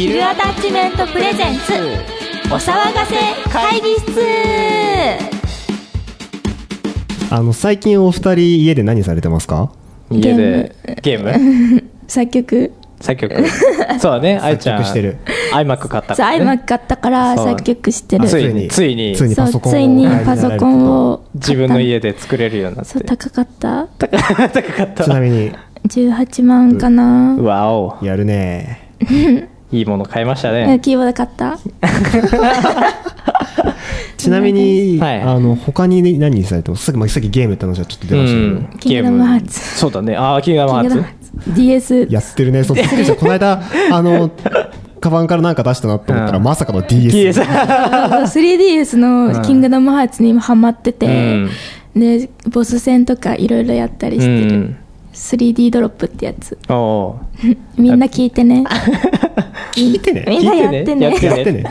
ヒルアタッチメントプレゼンツ。お騒がせ会議室。あの最近お二人家で何されてますか？家でゲーム？作曲。作曲。そうだね。愛ちゃん。作曲してる。iMac 買ったから、ね、iMac 買ったから作曲してる。ついに。ついに。ついに。パソコンをそうついにパソコンを自分の家で作れるようになって。そう高かった。高かった。ちなみに。18万かな。わお。やるね いいもの買いましたえねキーボード買った？ちなみに、はい。あの他に何されてます？さっきさっきゲームって話はちょっと出ましたけど、うん。キングダムハーツ。そうだね。ああキングダムハーツ。DS やってるね。そう。この間あのカバンからなんか出したなと思ったら、うん。まさかの DS, DS 3DS のキングダムハーツに今ハマってて、でボス戦とかいろいろやったりうしてる、ん 3D ドロップってやつ。みんな聞いてね。聞いてね。みんなやってね。やってね。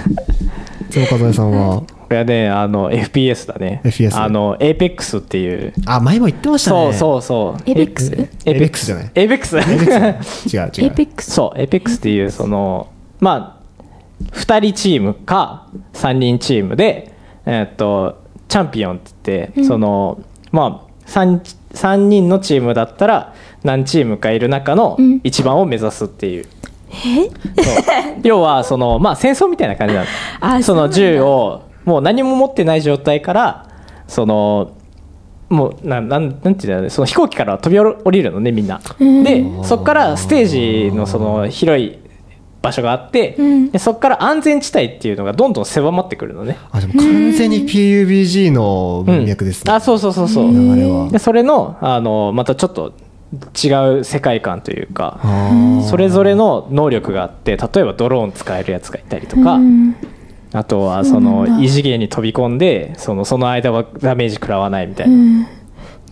つもかざえさんは？これはねあの FPS だね。FPS あの APEX っていう。あ前も言ってましたね。そうそうそう。エイペックス？エイペックスじゃない？APEX 違う違う。エイペックス。そう APEX っていうそのまあ2人チームか3人チームでえーっとチャンピオンって言って、そのまあ 3, 3人のチームだったら何チームかいる中のうん。一番を目指すっていう、う。要はその まあ戦争みたいな感じなの。あその銃をもう何も持ってない状態からそのもうなんなんなんていうんだろうね。その飛行機から飛び降りるのねみんな。うん。でそこからステージのその広い場所があって、うん。でそこから安全地帯っていうのがどんどん狭まってくるのね。あでも完全に PUBG の文脈ですね、あそうそうそうそう。流れは。でそれのあのまたちょっと違う世界観というか。それぞれの能力があって例えばドローン使えるやつがいたりとか、うん。あとはその異次元に飛び込んでそのその間はダメージ食らわないみたいうな、ん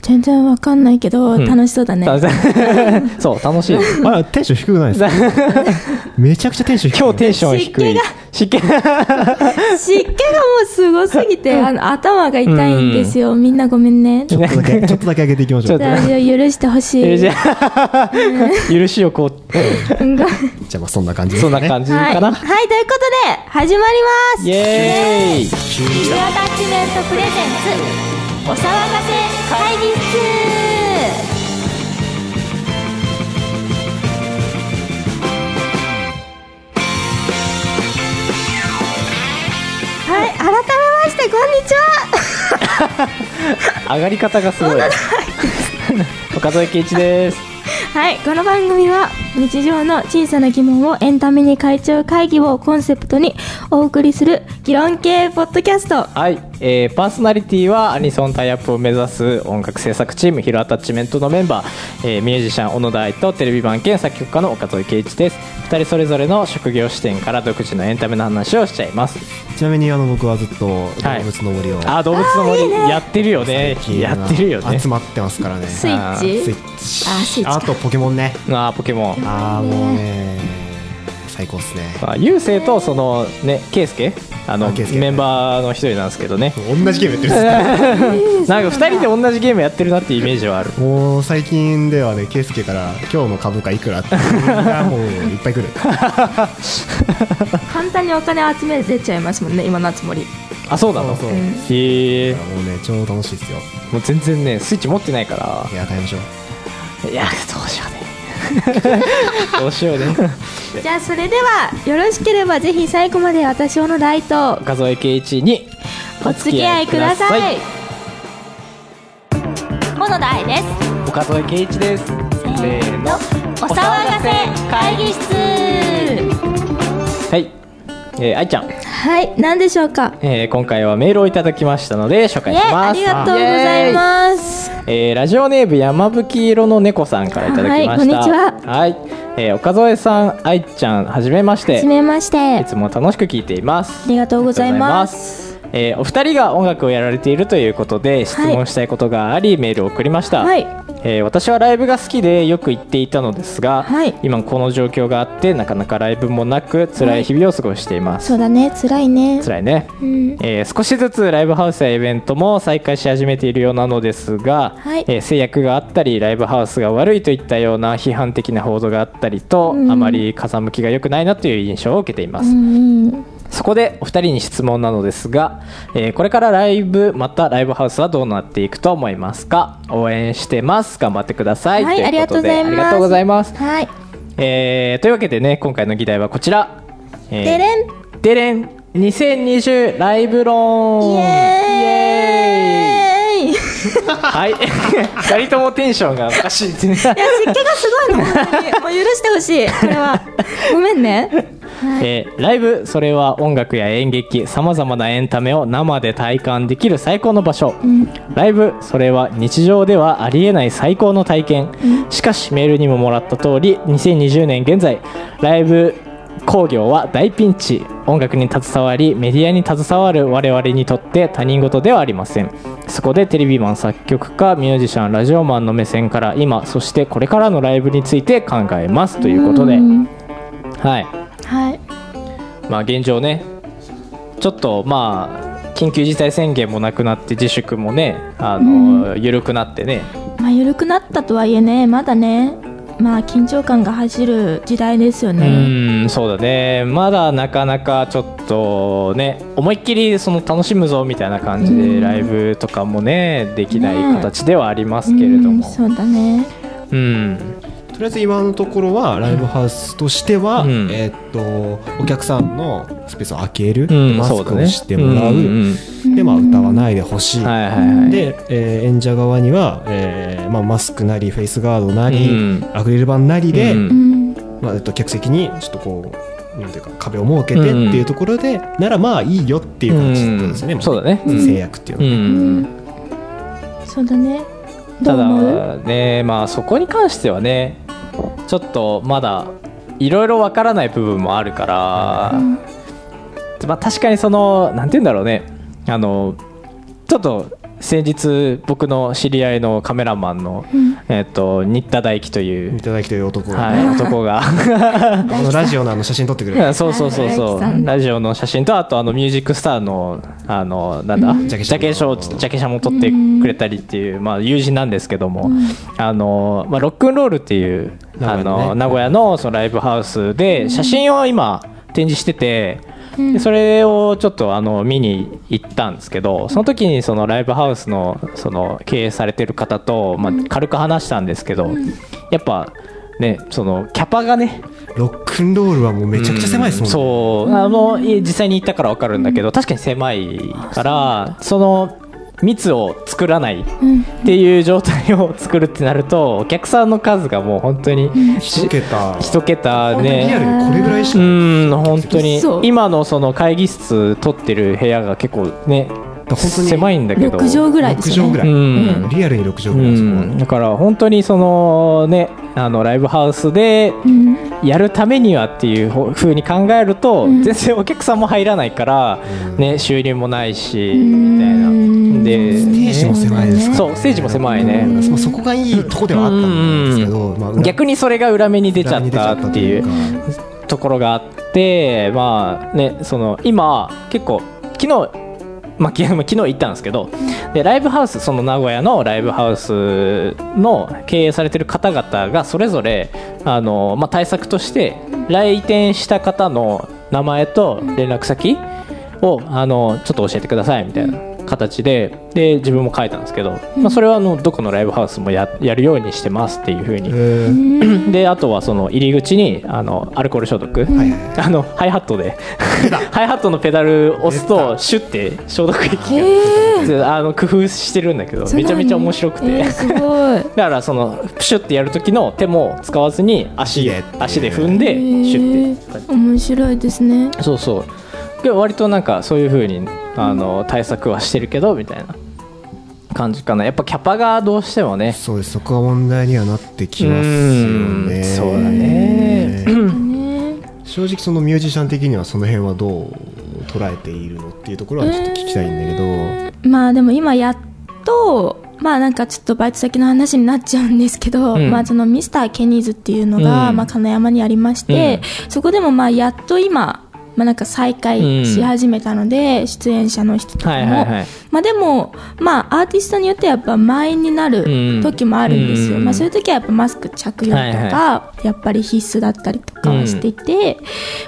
全然わかんないけど、うん。楽しそうだね。そう。楽しい。あれテンション低くないですか？めちゃくちゃテンション低い。今日テンション低い。湿気湿気。がもうすごすぎてあの頭が痛いんですよ、みんなごめんね。ちょっとだけちょっとだけ上げていきましょう。ちょっと。じゃあ許してほしい。許し。をこう。じゃあまあそんな感じね。そんな感じはい、かな、はい、ということで始まります。イエーイ。アタッチ。メントプレゼンツお騒がせ会議室。はい改めましてこんにちは。上がり方がすごい岡添圭一です。はいこの番組は日常の小さな疑問をエンタメに変えちゃう会議をコンセプトにお送りする議論系ポッドキャスト。はい、えーパーソナリティはアニソンタイアップを目指す音楽制作チームヒロアタッチメントのメンバー、えーミュージシャン小野大とテレビ版兼作曲家の岡添圭一です。2人それぞれの職業視点から独自のエンタメの話をしちゃいます。ちなみにあの僕はずっと動物の森を、あー動物の森やってるよね。やってるよね。集まってますからね。スイッチ。スイッチ。あスイッチ。かあとポケモンね。あーポケモン。ああもうね最高っすね。まあ、ゆうせいとそのね圭介あのメンバーの一人なんですけどね。同じゲームやってるんです なんか2人で同じゲームやってるなっていうイメージはある。か もう最近ではねケイスケから今日の株価いくらってがもういっぱい来る。簡単にお金集め出ちゃいますもんね今のつもり。あそうなの？そうそう。うんへえもうね超楽しいですよ。もう全然ねスイッチ持ってないかいや買いましょう。らいやどうしようね どうしようね。じゃあそれではよろしければぜひ最後まで私小野大と岡添圭一にお付き合いください。小野大です。岡添圭一です。せーの。お騒がせ会議室。はいえー、愛ちゃん、はい。何でしょうか？えー今回はメールをいただきましたので紹介します。ありがとうございます。えーラジオネーム山吹色の猫さんからいただきました。はいこんにちは。はい、えー岡添さん愛ちゃんはじめまして。はじめまして。いつも楽しく聞いています。ありがとうございます。えーお二人が音楽をやられているということで質問したいことがあり、メールを送りました、はいえー私はライブが好きでよく行っていたのですが、はい。今この状況があってなかなかライブもなく辛い日々を過ごしています、そうだね。辛いね。辛いね、うん。えー少しずつライブハウスやイベントも再開し始めているようなのですが、はい。えー制約があったりライブハウスが悪いといったような批判的な報道があったりと、うん。あまり風向きが良くないなという印象を受けています、うんうんそこでお二人に質問なのですが、えーこれからライブまたライブハウスはどうなっていくと思いますか？応援してます。頑張ってください、はいありがとうございます。ありがとうございます、はい。えーというわけでね今回の議題はこちら、えーでれん。デレン2020ライブ論イエーイはい。二人ともテンションがおかしいですね。湿気がすごいの本当に。もう許してほしい。これは。ごめんね。えーライブそれは音楽や演劇さまざまなエンタメを生で体感できる最高の場所、ライブそれは日常ではありえない最高の体験、しかしメールにももらった通り2020年現在ライブ工業は大ピンチ。音楽に携わりメディアに携わる我々にとって他人事ではありません。そこでテレビマン作曲家ミュージシャンラジオマンの目線から今そしてこれからのライブについて考えますということで。ん。はい。はい。まあ現状ねちょっとまあ緊急事態宣言もなくなって自粛もねあの、緩くなってね。まあ緩くなったとはいえねまだねまあ緊張感が走る時代ですようね。ーんそうだね。まだなかなかちょっとね思いっきりその楽しむぞみたいな感じうん。でライブとかもねできないね形ではありますけれどうんもそうだね。うんとりあえず今のところはライブハウスとしては、うん。えーっとお客さんのスペースを開ける、うんマスクをそうだね。してもらう、ん。んで、まあ、歌わないでほしい、はいはいはい。で、えー演者側には、えーまあ、マスクなりフェイスガードなり、うん。アクリル板なりで、まあえっと、客席にちょっとこうなんていうか壁を設けてっていうところで、ならまあいいよっていう感じですね、うん。もそうだね。うん。制約っていうのは、うん。そうだね。どただねまあそこに関してはねちょっとまだいろいろわからない部分もあるから、まあ、確かにそのなんて言うんだろうね。あのちょっと先日僕の知り合いのカメラマンの、えっと新田大樹というい、ただきという男が、はい、男が。あのラジオのあの写真撮ってくれ。るそうそうそうそう。ラジオの写真とあとあのミュージックスターのあのなんだ、ジジャケ写ャケ写をジャケ写も撮ってくれたりっていう、まあ、友人なんですけども、あのまあ、ロックンロールっていうあ名古屋の名古屋のそのライブハウスで写真を今展示してて。でそれをちょっとあの見に行ったんですけどその時にそのライブハウスのその経営されてる方と、まあ、軽く話したんですけど、やっぱねそのキャパがねロックンロールはもうめちゃくちゃ狭いですもんね、そう。あのい実際に行ったから分かるんだけど確かに狭いからその密を作らないっていう状態を作るってなるとお客さんの数がもう本当に一桁。一桁リアルねにこれぐらいしうかん本当に。今のその会議室取ってる部屋が結構ね本当に狭いんだけど。6畳ぐらいですよ6畳ぐねうん。らい、リアルに6畳うぐらいですもんん、だから本当にそのねあのライブハウスでうんやるためにはっていうふうに考えると、うん。全然お客さんも入らないから、うん。ね、収入もないし、ん。みたいな。でステージも狭いですから、そうステージも狭いね、まあそこがいいとこではあったんですけど、まあ裏逆にそれが裏目に出ちゃったっていうところがあってまあねその今結構昨日まあ、き 昨日行ったんですけどでライブハウスその名古屋のライブハウスの経営されてる方々がそれぞれあの、まあ、対策として来店した方の名前と連絡先をあのちょっと教えてくださいみたいな形でで自分も書いたんですけど、まあ、それはあのどこのライブハウスもややるようにしてますっていうふうに。であとはその入り口にあのアルコール消毒、はいはい。あのハイハットでハイハットのペダル押すと シュッて消毒液が、あの工夫してるんだけどめちゃめちゃ面白くて、えーすごい。だからそのプシュッてやる時の手も使わずに足足で踏んでえーシュッて。面白いですね。そうそう。で割となんかそういう風にあの対策はしてるけどみたいな。感じかな。やっぱキャパがどうしてもね。そうです。そこは問題にはなってきますようん。ねそうだねね 正直そのミュージシャン的にはその辺はどう捉えているのっていうところはちょっと聞きたいんだけど、まあでも今やっと、ままあなんかちょっとバイト先の話になっちゃうんですけど、うん。まあそのミスターケニーズっていうのが、うん。まあ金山にありまして、そこでもまあやっと今、まあなんか再開し始めたので、出演者の人とかも、はいはいはい。まあでも、まあアーティストによってはやっぱ満員になる時もあるんですよ。うん。まあそういう時はやっぱマスク着用とか、はいはやっぱり必須だったりとかはしていて、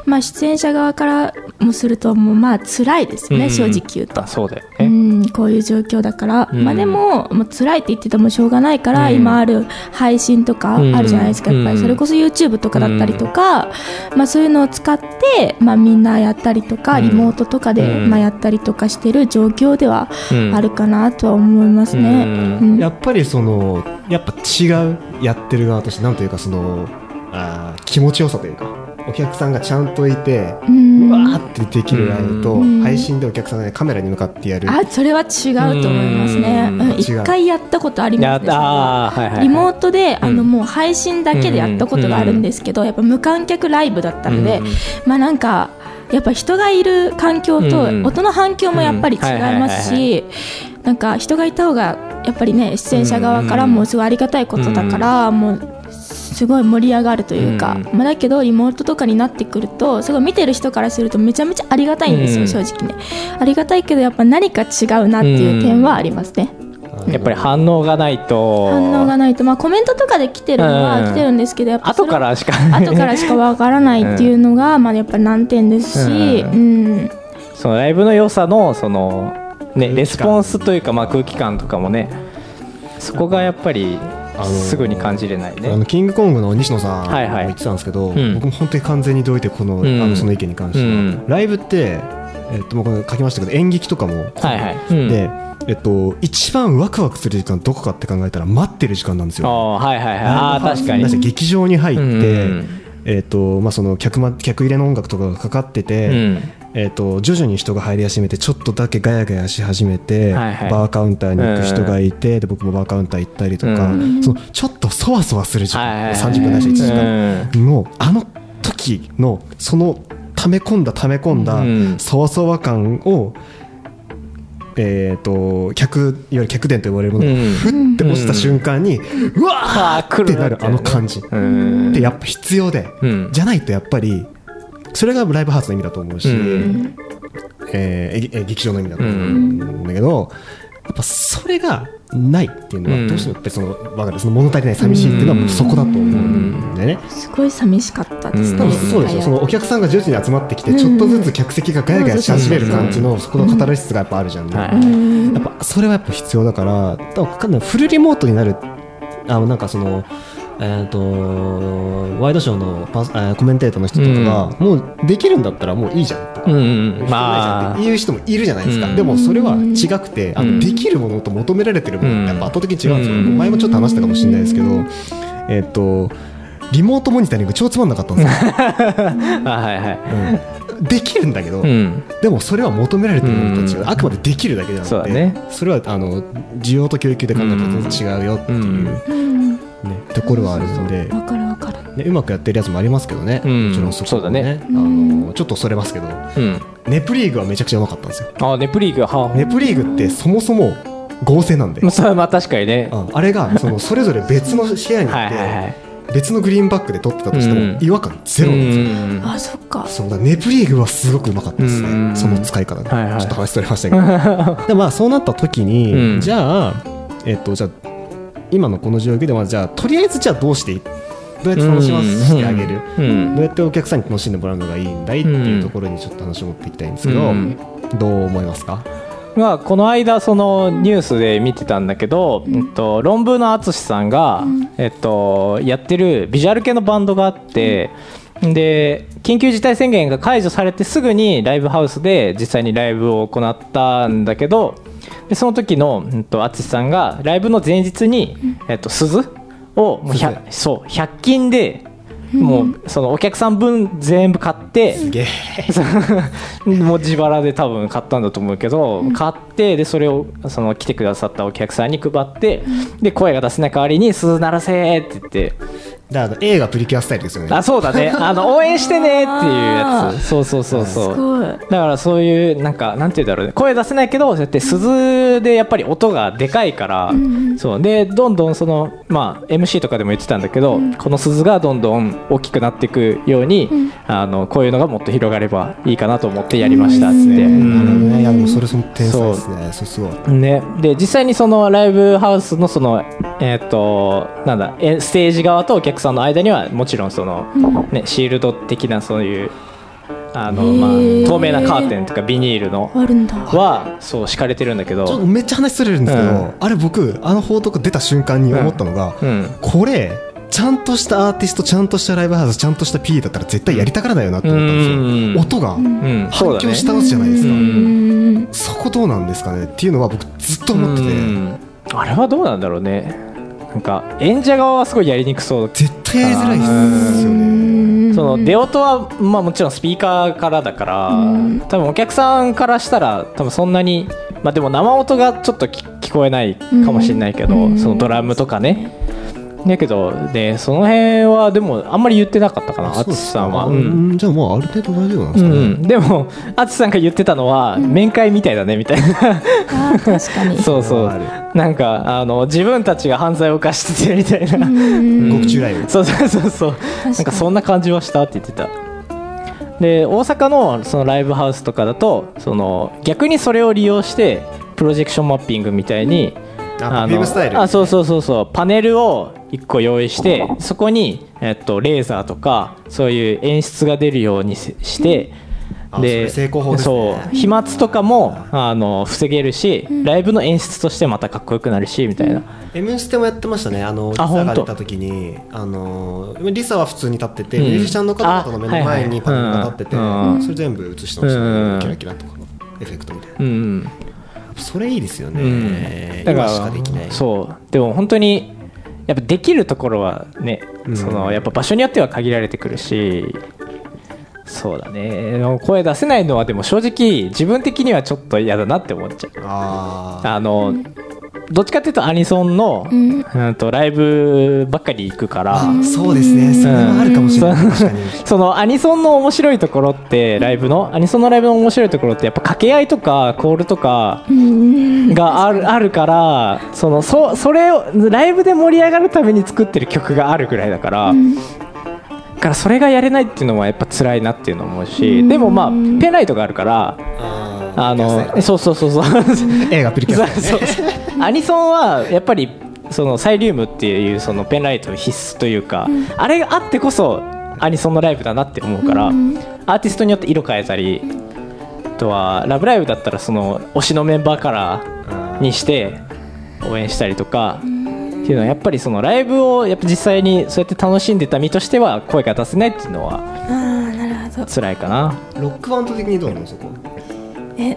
まあ出演者側からもするともうまあ辛いですよね、うん。正直言うと。あ。そうだようねん、こういう状況だから、うん。まあでももう辛いって言っててもしょうがないから、うん。今ある配信とかあるじゃないですか、うんやっぱりそれこそ YouTube とかだったりとか、まあそういうのを使って、まあみんなやったりとか、うん。リモートとかで、うん。まあやったりとかしてる状況ではうん。あるかなとは思いますね。うん。うん。やっぱりそのやっぱ違うやってる側としてなんというかそのあー気持ちよさというかお客さんがちゃんといて、ううんわーってできるライブと、うん。配信でお客さんが、ね、カメラに向かってやる。あそれは違うと思いますね。うん。うん一、回やったことありますね。リモートで、あのうんもう配信だけでやったことがあるんですけど、やっぱ無観客ライブだったので、うん。まあなんかやっぱ人がいる環境とうん。音の反響もやっぱり違いますしなんか人がいた方がやっぱりね出演者側からもすごいありがたいことだから、もうすごい盛り上がるというか、うん。まあ、だけどリモートとかになってくるとすごい見てる人からするとめちゃめちゃありがたいんですよ、うん。正直ね。ありがたいけどやっぱ何か違うなっていう点はありますね、やっぱり反応がないと。反応がないと、まあ、コメントとかで来てるのはうん。来てるんですけどやっ後からしか。後からしかわからないっていうのが、まあ、やっぱり難点ですし、ううん。そのライブの良さのその、ね、レスポンスというか、まあ、空気感とかもねそこがやっぱりあのすぐに感じれないあね。のキングコングの西野さんもはいはい。言ってたんですけど、ん。僕も本当に完全に同意でこの,、うん。あのその意見に関しては、うん。ライブって、えっと、僕書きましたけど演劇とかも、はいはい。うん。で、えっと、一番ワクワクする時間どこかって考えたら待ってる時間なんですあよ。ーはいはいはい。あー確かに。劇場に入って、うんえっとまあ、その客ま客入れの音楽とかがかかってて、うん。えっと徐々に人が入り始めてちょっとだけガヤガヤし始めて、はいはい。バーカウンターに行く人がいて、で僕もバーカウンター行ったりとか、うん。そのちょっとそわそわする時間、はいはいはい。30分ないし1時間、うん。のあの時のその溜め込んだ溜め込んだうん。そわそわ感を、えー、と客いわゆる客電と呼ばれるものがうん。ふって押した瞬間に、うわあーーって。なるあの感じ、うん。ってやっぱ必要で、うん。じゃないとやっぱりそれがライブハウスの意味だと思うし、うん。えーええ劇場の意味だと思うんだけど、やっぱそれがないっていうのうんはどうしてもやっぱりそのわかるその物足りない寂しいっていうのはもうそこだと思うんだよね。すごい寂しかったですね、うん。そうですよ。そのお客さんが徐々に集まってきて、うんちょっとずつ客席がガヤガヤし始める感じの、そこのカタルシスがやっぱあるじゃんね、やっぱそれはやっぱ必要だから多分かんない。フルリモートになる。あなんかそのえー、とワイドショーのパス、えーコメンテーターの人とかが、もうできるんだったらもういいじゃんとか、うんうんまあっていう人もいるじゃないですか、うん。でもそれは違くて、あうん。のできるものと求められてるものってやっぱ圧倒的に違うんですよ、うん。前もちょっと話したかもしれないですけど、えっ、とリモートモニタリング超つまんなかったんですよ、あ はいはい。うん。できるんだけど、うん。でもそれは求められてるものと違う、うん。あくまでできるだけじゃなくてそね。それはあの需要と供給で考えたら全然違うよっていう、うんねうんところはあるので、わかるわかる。ね、うまくやってるやつもありますけどね、うん。もちろんそこそうだね。あのちょっとそれますけどうん。ネプリーグはめちゃくちゃうまかったんですよ。あネプリーグはネプリーグってそもそも合成なんで、まあそれはまあ確かにね。ああれがそのそれぞれ別の部屋に行はいって、はいはい。別のグリーンバックで撮ってたとしても、うん。違和感ゼロなんですよ、うん。あそっか。そうだネプリーグはすごくうまかったですね、うん。その使い方が、はいはい。ちょっと話それましたけど。でまあそうなった時に、うん。じゃあえっとじゃあ今のこの状況ではじゃあとりあえずじゃあどうしていどうやって楽しませてあげる、うん。どうやってお客さんに楽しんでもらうのがいいんだいっていうところにちょっと話を持っていきたいんですけど、うん。どう思いますか？まあ、この間そのニュースで見てたんだけど、えっと、論文の淳さんが、えっと、やってるビジュアル系のバンドがあって、で緊急事態宣言が解除されてすぐにライブハウスで実際にライブを行ったんだけどでその時のえっと淳さんがライブの前日に、えっと、鈴をもう 100, そう100均でもうそのお客さん分全部買って、ゲ もう自腹で多分買ったんだと思うけど、買ってでそれをその来てくださったお客さんに配って、で声が出せない代わりに「鈴鳴らせ!」って言ってだから映画プリキュアスタイルですよね。あそうだね。あの応援してねっていうやつ。そうそうそうそう。だからそういうなんかなんて言うんだろうね。声出せないけどそうやって鈴でやっぱり音がでかいから、そう。でどんどんそのまあ MC とかでも言ってたんだけど、この鈴がどんどん大きくなっていくように、あのこういうのがもっと広がればいいかなと思ってやりましたっつって、ねいやでもそれその天才ですね。そうすごい。ね、で実際にそのライブハウスのそのえっ、となんだえステージ側とお客さんの間にはもちろんその、ね、シールド的なそういうあの、まあ、透明なカーテンとかビニールのあるんだ。はそう敷かれてるんだけちょっとど、めっちゃ話それるんですけど、うん。あれ僕あの報道出た瞬間に思ったのが、うん、これちゃんとしたアーティストちゃんとしたライブハウスちゃんとした P だったら絶対やりたがらないよなって思ったんですよ、うん音が反響したやつじゃないですか、うん。そこどうなんですかねっていうのは僕ずっと思ってて、うん。あれはどうなんだろうねなんか演者側はすごいやりにくそう。絶対やりづらいですよね。その出音は、まあ、もちろんスピーカーからだから、多分お客さんからしたら多分そんなに、まあ、でも生音がちょっと聞聞こえないかもしれないけど、うん。そのドラムとかねだけどでその辺はでもあんまり言ってなかったかな淳さんは。ううん。んじゃあもうある程度大丈夫なんですかね、うん、でも淳さんが言ってたのは、面会みたいだねみたいな。確かに。そうそう。なんかあの自分たちが犯罪を犯しててみたいな、うん。獄中ライブ。そうそうそう。そうになんかそんな感じはしたって言ってた。で大阪のそのライブハウスとかだとその逆にそれを利用してプロジェクションマッピングみたいに、あのあそうそうそうそう。パネルを1個用意してそこに、えっと、レーザーとかそういう演出が出るようにせして、ですね。そう。飛沫とかもあの防げるし、ライブの演出としてまたかっこよくなるしみたいな、M ステもやってましたね、あのリサが出た時に。あのリサは普通に立ってて、うん。ミュージシャンの方々の目の前にパネルが立ってて、それ全部映してましたね、うんキラキラとかのエフェクトみたいな、うんそれいいですよね、うん、だからできない。そう。でも本当にやっぱできるところはね、うん。そのやっぱ場所によっては限られてくるしそうだね。声出せないのはでも正直自分的にはちょっと嫌だなって思っちゃう。あー。あの、どっちかっていうとアニソンの、ん。うんとライブばっかり行くから、あそうですね。それはあるかもしれない、う。ん確かに。そのアニソンの面白いところってライブのアニソンのライブの面白いところってやっぱ掛け合いとかコールとかうん。があるあるからそのそそれをライブで盛り上がるために作ってる曲があるぐらいだから。だからそれがやれないっていうのはやっぱ辛いなっていうのも思うしでもまあペンライトがあるからああのーそうそうそうそう。映画プリキュアそうそう アニソンはやっぱりそのサイリウムっていうそのペンライト必須というか、あれがあってこそアニソンのライブだなって思うから、アーティストによって色変えたりあとは「ラブライブ!」だったらその推しのメンバーカラーにして応援したりとか。っていうのはやっぱりそのライブをやっぱ実際にそうやって楽しんでた身としては声が出せないっていうのはあーなるほど辛いかな。ロックバンド的にどうなのそこ？え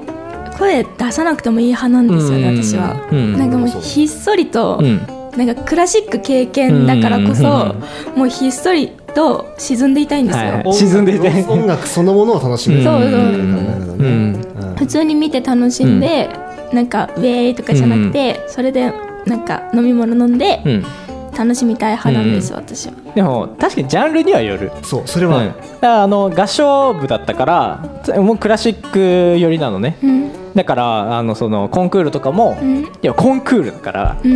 声出さなくてもいい派なんですよねうん。私は、うん。なんかもうひっそりと、うん。なんかクラシック経験だからこそ、うん。もうひっそりと沈んでいたいんですよ、はい。音沈んでいて楽音楽そのものを楽しむ。うんそうそう。普通に見て楽しんで、なんかウェーイとかじゃなくて、それでなんか飲み物飲んでうん。楽しみたい派なんです、私は。でも確かにジャンルにはよる。そうそれは、うん、だからあの合唱部だったからもうクラシック寄りなのね。うんだからあのそのコンクールとかも、うん。いやコンクールだからうん。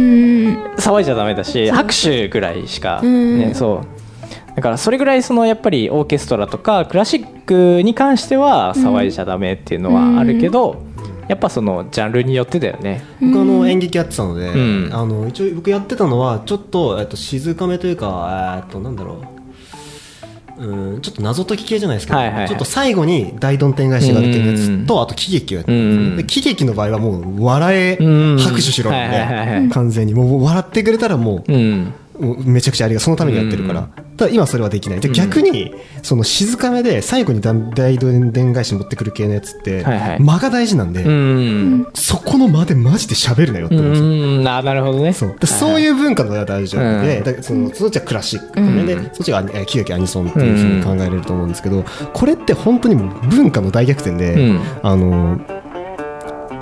騒いじゃダメだし拍手ぐらいしか、うん。ね、そう。だからそれぐらいそのやっぱりオーケストラとかクラシックに関しては騒いじゃダメっていうのはあるけど、やっぱそのジャンルによってだよね。僕あの演劇やってたので、ん。あの一応僕やってたのはちょっと,、えっと静かめというか、えっとなんだろううんちょっと謎解き系じゃないですけど、はいはいはい。ちょっと最後に大どん天返しが出てるやつと、あと喜劇をやってる。んで喜劇の場合はもう笑え、うん拍手しろなんで、はいはいはいはい。完全に。もう笑ってくれたらもうめちゃくちゃありがそのためにやってるから、ただ今それはできない。で逆にその静かめで最後に大どんでん返し持ってくる系のやつって、間が大事なんで、うん。そこの間でマジで喋るなよってう思うんですよ。なるほどね。そう。でそういう文化の大事なので、うんだからそのそっちはクラシック、ね。でそっちがえー喜劇アニソンっていうふうに考えられると思うんですけど、これって本当にもう文化の大逆転で、うん。あの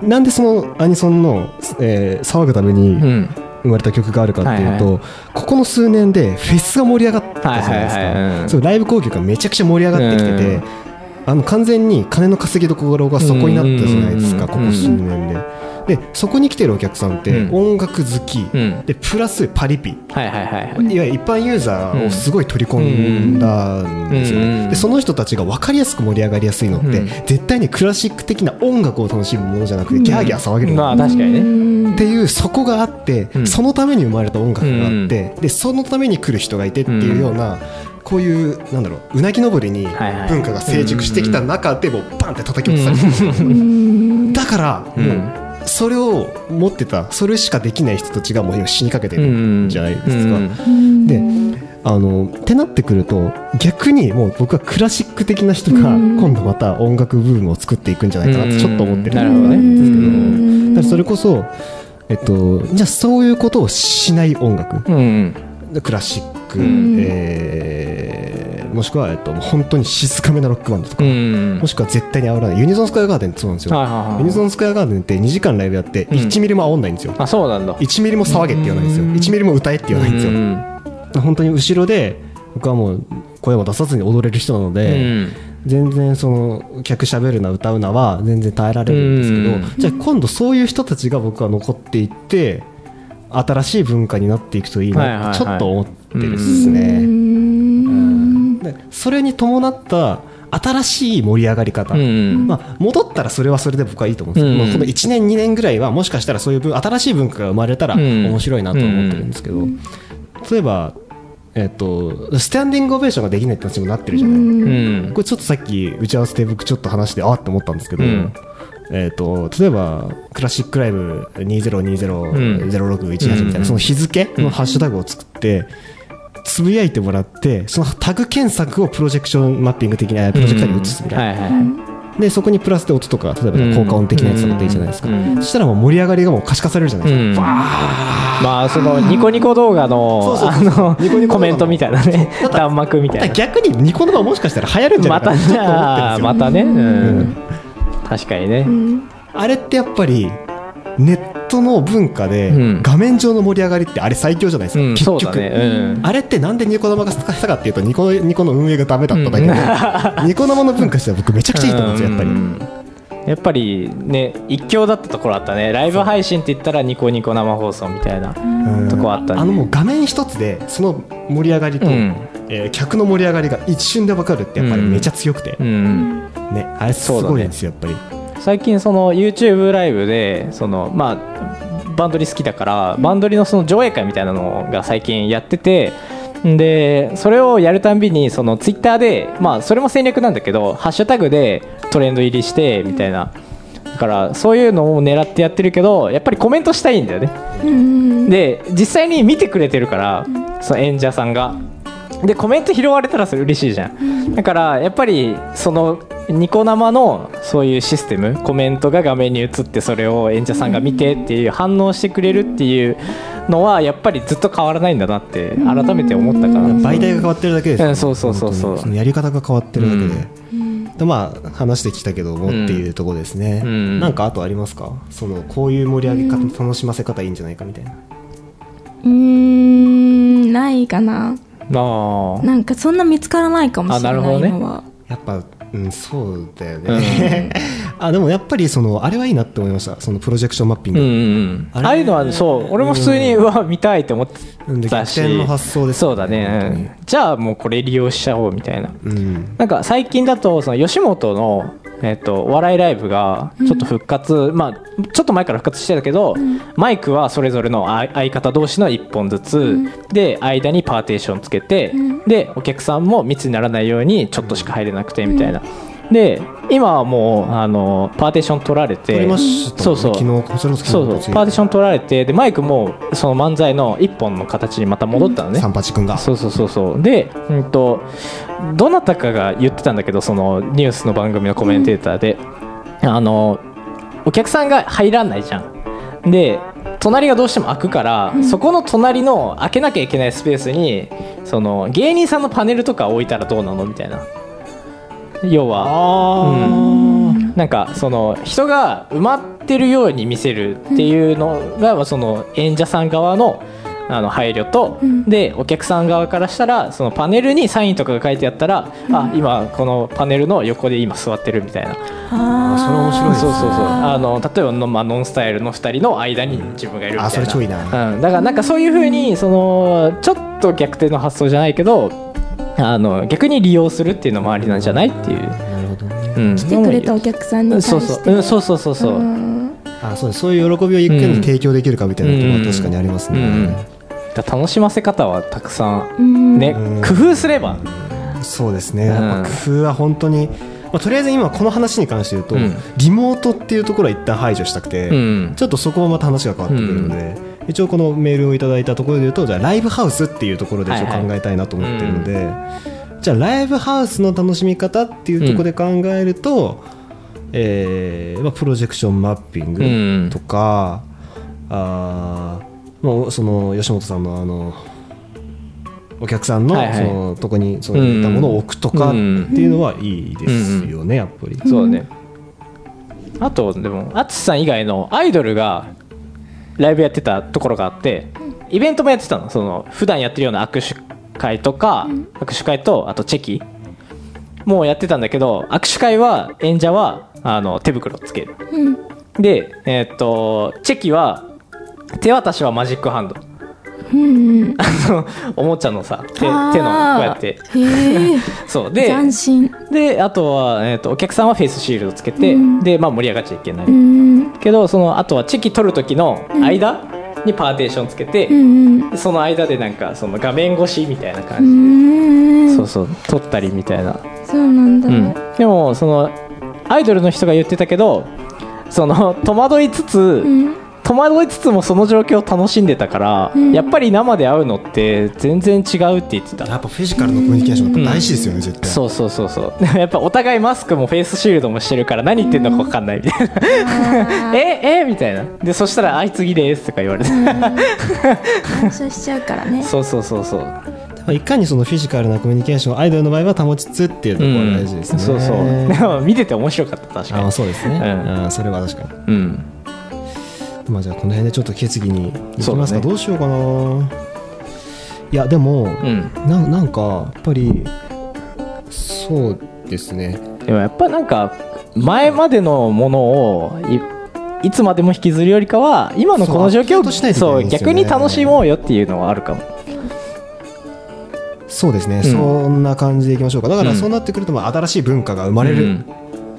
なんでそのアニソンの、えー騒ぐために、うん生まれた曲があるかっていうと、はいここの数年でフェスが盛り上がったじゃないですか、はいはいはいうんそうライブ攻撃がめちゃくちゃ盛り上がってきてて、うんあの完全に金の稼ぎどころがそこになったじゃないですか、うん。ここ数年で。でそこに来てるお客さんってうん。音楽好き、うん。でプラスパリピ。はいはいはいはい。いわゆる一般ユーザーをすごい取り込んだんですようん。ねでその人たちが分かりやすく盛り上がりやすいのって、うん。絶対にクラシック的な音楽を楽しむものじゃなくてギャーギャー騒げるもの。まあ確かにね。っていうそこがあって、うん。そのために生まれた音楽があって、でそのために来る人がいてっていうような、こういうなんだろううなぎ登りに文化が成熟してきた中でもうバンって叩き落とされてるだからうん。もうそれを持ってたそれしかできない人たちがもう今死にかけてるん。じゃないですか。うん。であのってなってくると逆にもう僕はクラシック的な人が今度また音楽ブームを作っていくんじゃないかなってちょっと思ってる。ん。ですけど、それこそ、えっと、じゃあそういうことをしない音楽。うん。クラシック、うん。えーもしくは、えっと、本当に静かめなロックバンドとか、うん。もしくは絶対に煽らない。ユニゾンスクエアガーデンってそうなんですよ、はいはいはいユニゾンスクエアガーデンって2時間ライブやってうん。1ミリも煽んないんですよ、あそうなんだ。1ミリも騒げって言わないんですよ。1ミリも歌えって言わないんですよ、うん。本当に後ろで僕はもう声も出さずに踊れる人なのうで、ん。全然その客しゃべるな歌うなは全然耐えられるんですけど、うん。じゃあ今度そういう人たちが僕は残っていって新しい文化になっていくといいはいはいはない。ってちょっと思ってるっすね。でそれに伴った新しい盛り上がり方、うんまあ、戻ったらそれはそれで僕はいいと思うんですけど、うんまあこの1年2年ぐらいはもしかしたらそういう文新しい文化が生まれたらうん。面白いなとは思ってるんですけど、例えば、えっとスタンディングオベーションができないって話にもなってるじゃない、うん。これちょっとさっき打ち合わせで僕ちょっと話してあって思ったんですけど、うん。えー、と例えばクラシックライブ2020-0618みたいな、うん。その日付のハッシュタグを作って、つぶやいてもらってそのタグ検索をプロジェクションマッピング的なプロジェクターに移すみたいな、はいはいはい。でそこにプラスで音とか例えば効果音的なやつとかでいいじゃないですか、うん。そしたらもう盛り上がりがもう可視化されるじゃないですか、うん。まあそのニコニコ動画のあのニコニコ動画の。コメントみたいなね。弾幕みたいな。逆にニコ生もしかしたら流行るんじゃないかな。またね。ううん。ん。確かにね。あれってやっぱりネットの文化でうん。画面上の盛り上がりってあれ最強じゃないですか、うん。結局、ね。うん。あれってなんでニコ生が使ったかっていうとニコニコの運営がダメだっただけで、ニコ生の文化しては僕めちゃくちゃいいと思うんですよやっぱり、うん。やっぱりね一強だったところあったね。ライブ配信って言ったらニコニコ生放送みたいなうん。とこあったね。あのもう画面一つでその盛り上がりと、うん。えー客の盛り上がりが一瞬で分かるってやっぱりめちゃ強くて、うん。ねあれすごいんですよやっぱり最近その YouTube ライブでそのまあバンドリ好きだからバンドリのその上映会みたいなのが最近やっててでそれをやるたんびにそのツイッターでまあそれも戦略なんだけどハッシュタグでトレンド入りしてみたいな。だからそういうのを狙ってやってるけどやっぱりコメントしたいんだよね。で実際に見てくれてるからその演者さんが。でコメント拾われたらそれ嬉しいじゃん。だからやっぱりそのニコ生のそういうシステムコメントが画面に映ってそれを演者さんが見てっていう反応してくれるっていうのはやっぱりずっと変わらないんだなって改めて思ったから。媒体が変わってるだけです。ようんそうそうそうそう。本当にのやり方が変わってるだけで、でまあ話してきたけどもっていうところですね、うん。なんかあとありますか？そのこういう盛り上げ方、楽しませ方いいんじゃないかみたいな。うーんないかな。ああなんかそんな見つからないかもしれないあなるほどね。今は、やっぱ、うん、そうだよね、あでもやっぱりそのあれはいいなって思いました。そのプロジェクションマッピング、うんうんうん。あれ？ああいうのはそう。俺も普通にうわ見たいって思ってたし。逆転の発想ですよね。そうだね、じゃあもうこれ利用しちゃおうみたいな。うん。なんか最近だとその吉本の、えっとお笑いライブがちょっと復活、まあちょっと前から復活してたけど、マイクはそれぞれの相相方同士の1本ずつ、で間にパーテーションつけて、でお客さんも密にならないようにちょっとしか入れなくてみたいな。で今はもうあのパーテーション取られて昨日そうそう。パーテーション取られてでマイクもその漫才の1本の形にまた戻ったのね、三八くんが。そうそうそうそう。で、うん、とどなたかが言ってたんだけどそのニュースの番組のコメンテーターで、あのお客さんが入らないじゃん。で隣がどうしても開くから、そこの隣の開けなきゃいけないスペースにその芸人さんのパネルとか置いたらどうなのみたいな要は。あうん。なんかその人が埋まっってるように見せるっていうのが、その演者さん側のあの配慮と、ん。でお客さん側からしたらそのパネルにサインとかが書いてあったら、あ今このパネルの横で今座ってるみたいな。あそれ面白いですそうそうそう。あの例えばの、まあ、ノンスタイルの2人の間に自分がいるみたいな、あそれ超いいなうん、だからなんかそういうふうにそのちょっと逆転の発想じゃないけどあの逆に利用するっていうのもありなんじゃないっていう、なるほどね。うん、来てくれたお客さんに対して。そうそう、うん、そうそうそうそう、うん。あそうそういう喜びをいかに提供できるかみたいなところは確かにありますね、うんうん。だから楽しませ方はたくさうんんね、うん。工夫すれば、そうですね、うん。やっぱ工夫は本当に、まあ、とりあえず今この話に関して言うと、うん。リモートっていうところは一旦排除したくて、うん。ちょっとそこもまた話が変わってくるので、一応このメールをいただいたところで言うとじゃあライブハウスっていうところで一応はいはい。考えたいなと思ってるので、じゃあライブハウスの楽しみ方っていうところで考えると、えーまあ、プロジェクションマッピングとか、あーもうその吉本さんのあのお客さんのはいはい。そのとこにそのいったものを置くとかっていうのはいいですよね、やっぱり。そうだね。あとでも淳さん以外のアイドルがライブやってたところがあってイベントもやってたの。その普段やってるような握手会とか、握手会とあとチェキ。もうやってたんだけど握手会は演者はあの手袋つける。うん。でえーっとチェキは手渡しはマジックハンドうんうんあのおもちゃのさ手手のこうやって。そう。で斬新。であとは、えー、とお客さんはフェイスシールドつけて、うん。で、まあ、盛り上がっちゃいけない、うん。けどそのあとはチェキ取る時の間にパーテーションつけて、うんでその間でなんかその画面越しみたいなう感じで、ん。そうそう撮ったりみたいな、そうなんだ。うん、でもそのアイドルの人が言ってたけどその戸惑いつつ、うん戸惑いつつもその状況を楽しんでたから、うん。やっぱり生で会うのって全然違うって言ってた。やっぱフィジカルのコミュニケーション大事ですよね、絶対。そうそうそうそう。やっぱお互いマスクもフェイスシールドもしてるから何言ってんのか分かんないみたいな、ええ？みたいな。でそしたら「あい次です」とか言われて、反射しちゃうからね。そうそうそうそう。まあいかにそのフィジカルなコミュニケーションをアイドルの場合は保ちつつっていうところが大事ですね。そうそう。でも見てて面白かった確かに。あそうですね、うん。あそれは確かうん。に、まあ、じゃあこの辺でちょっと決議にいきますか、ね。どうしようかな。いやでも、うん。ななんかやっぱりそうですね。でもやっぱなんか前までのものをいいつまでも引きずるよりかは今のこの状況そうアップデートしないといけそうないんですよね。逆に楽しもうよっていうのはあるかも。そうですね、ん。そんな感じでいきましょうか。だからうん。そうなってくるとまあ新しい文化が生まれる、うん。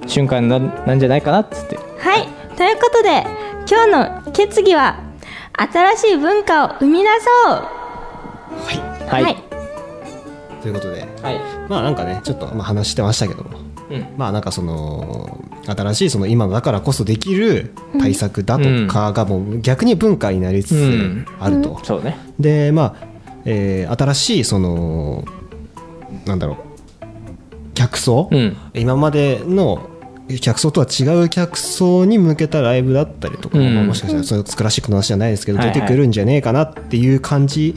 瞬間ななんじゃないかなっつって。はい。ということで今日の決議は新しい文化を生み出そう。はい。はい。ということで。はい。まあなんかねちょっとまあ話してましたけども。うん。まあなんかその新しいその今だからこそできる対策だとかがもう逆に文化になりつつあると、そうね。でまあ、えー新しいそのなんだろう客層、うん。今までの客層とは違う客層に向けたライブだったりとか、うん。まあもしかしたらそういうクラシックの話じゃないですけど、出てくるんじゃねえかなっていう感じ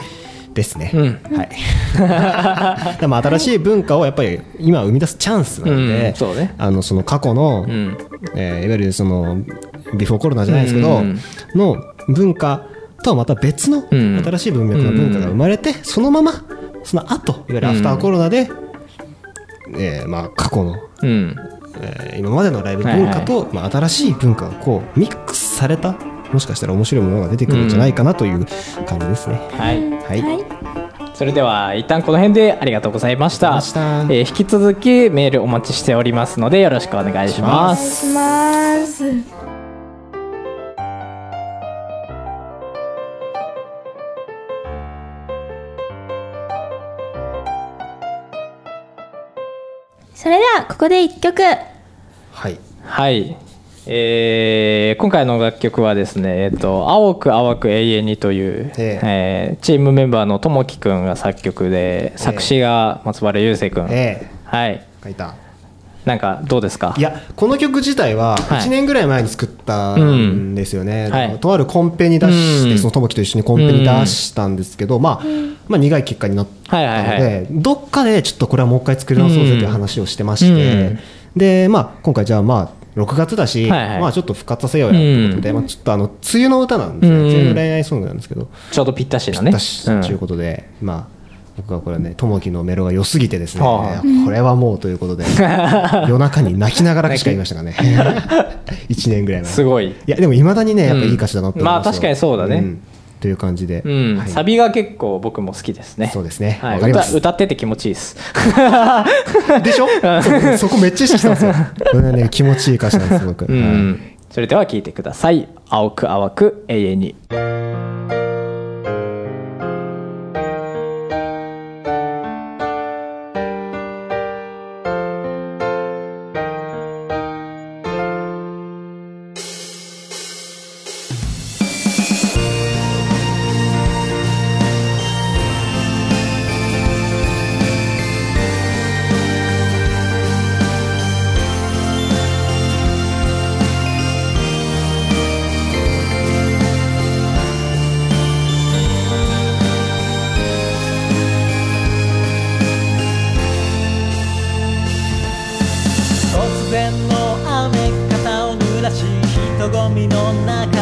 ですね。うん。はい。でも新しい文化をやっぱり今生み出すチャンスなので、うん。そうね。あのその過去の、うん。えーいわゆるそのビフォーコロナじゃないですけど、うん。の文化とはまた別のうん。新しい文脈の文化が生まれて、そのままその後いわゆるアフターコロナで、えーまあ過去の、うんえー今までのライブ文化と、まあ、新しい文化がこうミックスされたもしかしたら面白いものが出てくるんじゃないかなという感じですね。はい。はい、はい。それでは一旦この辺でありがとうございました。ました。えー引き続きメールお待ちしておりますのでよろしくお願いしますここで一曲。はい。はい、えー今回の楽曲はですね「えっと青く淡く永遠に」という、ええ。ーチームメンバーのともきくんが作曲で作詞が松原雄生くん、えはい。ー書いたなんかどうですか？いやこの曲自体ははい。1年ぐらい前に作ったんですよね、うん。はい。とあるコンペに出して、うん。その友樹と一緒にコンペに出したんですけど、まあ、まあ苦い結果になったので、はいはいはい。どっかでちょっとこれはもう一回作り直そうぜという話をしてまして、で、まあ、今回じゃあまあ6月だし、はいはい。まあちょっと復活させようやということで、まあ、ちょっとあの梅雨の歌なんですね、うん。梅雨の恋愛ソングなんですけど、ちょうどぴったしだね。だしということで、まあ僕はこれね、ともきのメロが良すぎてですね、はあ。これはもうということで、夜中に泣きながらしか言いましたかね、1年ぐらい前。すごい。いや、でもいまだにね、やっぱいい歌詞だなって思いまうんまあ確かにそうだね。ん。という感じで、うん、はい。サビが結構僕も好きですね。そうですね。はい、わかります。歌歌ってて気持ちいいです。でしょ？そそこめっちゃ意識してますよ。これはね、気持ちいい歌詞なんです、すごく。うん、はい。それでは聴いてください。青く淡く永遠にしい人混みの中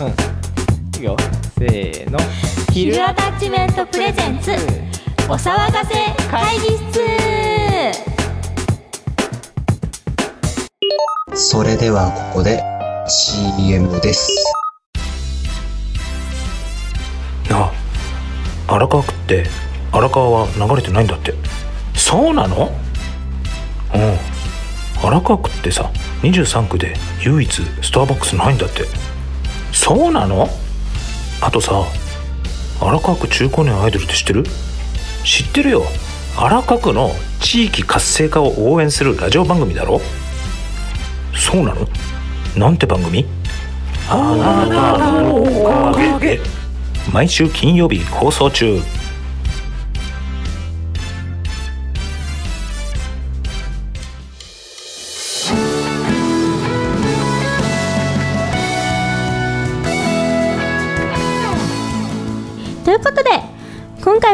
うん。いいよ。せーの。ヒルアタッチメントプレゼンツ。お騒がせ会議室。それではここで CM です。いや荒川区って荒川は流れてないんだって。そうなの？うん。荒川区ってさ23区で唯一スターバックスないんだってそうなの？あとさ荒川区中高年アイドルって知ってる？知ってるよ。荒川区の地域活性化を応援するラジオ番組だろ？そうなの？なんて番組？あなたのおかげ。で毎週金曜日放送中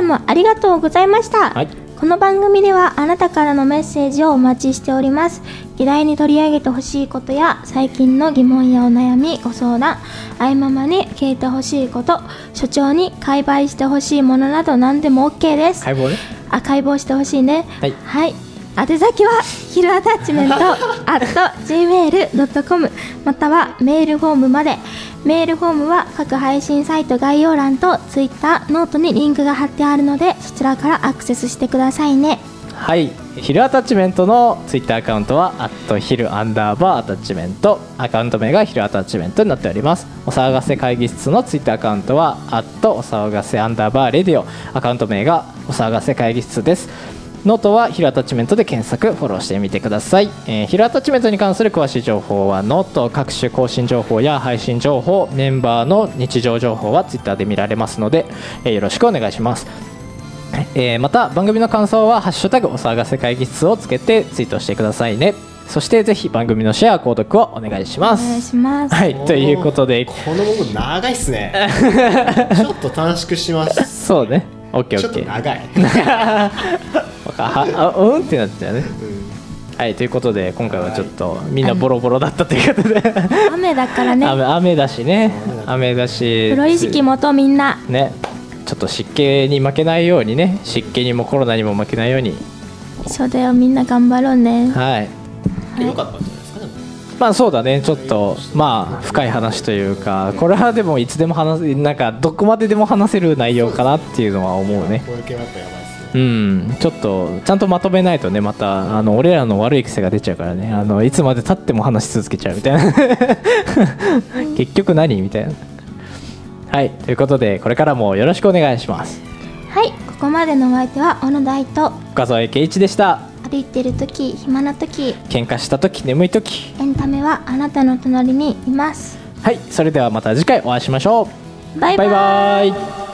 回もありがとうございました、はい。この番組ではあなたからのメッセージをお待ちしております。議題に取り上げてほしいことや最近の疑問やお悩みご相談あいままに聞いてほしいこと所長に解剖してほしいものなど何でも OK です。解剖ね。あ解剖してほしいね。はい。はい宛先はヒルアタッチメント at gmail.com またはメールフォームまで。メールフォームは各配信サイト概要欄と Twitter、ノートにリンクが貼ってあるのでそちらからアクセスしてくださいね。はい。ヒルアタッチメントのツイッターアカウントはアットヒルアンダーバーアタッチメント。アカウント名がヒルアタッチメントになっております。お騒がせ会議室のツイッターアカウントはアットお騒がせアンダーバー radio。アカウント名がお騒がせ会議室です。ノートはヒルアタッチメントで検索フォローしてみてください、えーヒルアタッチメントに関する詳しい情報はノート各種更新情報や配信情報メンバーの日常情報はツイッターで見られますので、えーよろしくお願いします。えーまた番組の感想は「ハッシュタグお騒がせ会議室」をつけてツイートしてくださいね。そしてぜひ番組のシェア購読をお願いしまお願いすします。はいということで。この文言長いっすね。ちょっと短縮しましたそうね OKOK ちょっと長い。わ かああうん？ってなっちゃうね。はいということで今回はちょっとみんなボロボロだったということで。雨だからね。雨雨だしね。雨だし。プロ意識もとみんな。ね。ちょっと湿気に負けないようにね。湿気にもコロナにも負けないように。そうだよみんな頑張ろうね。はい。よかったまあそうだね。ちょっとまあ深い話というかこれはでもいつでも話せなんかどこまででも話せる内容かなっていうのは思うね。こうん。ちょっとちゃんとまとめないとねまたあの俺らの悪い癖が出ちゃうからね。あのいつまでたっても話し続けちゃうみたいな。結局何みたいな。はいということでこれからもよろしくお願いします。はいここまでのお相手は小野大と深添圭一でした歩いてる時暇な時喧嘩した時眠い時。エンタメはあなたの隣にいます。はいそれではまた次回お会いしましょう。バイバイ。バイバイ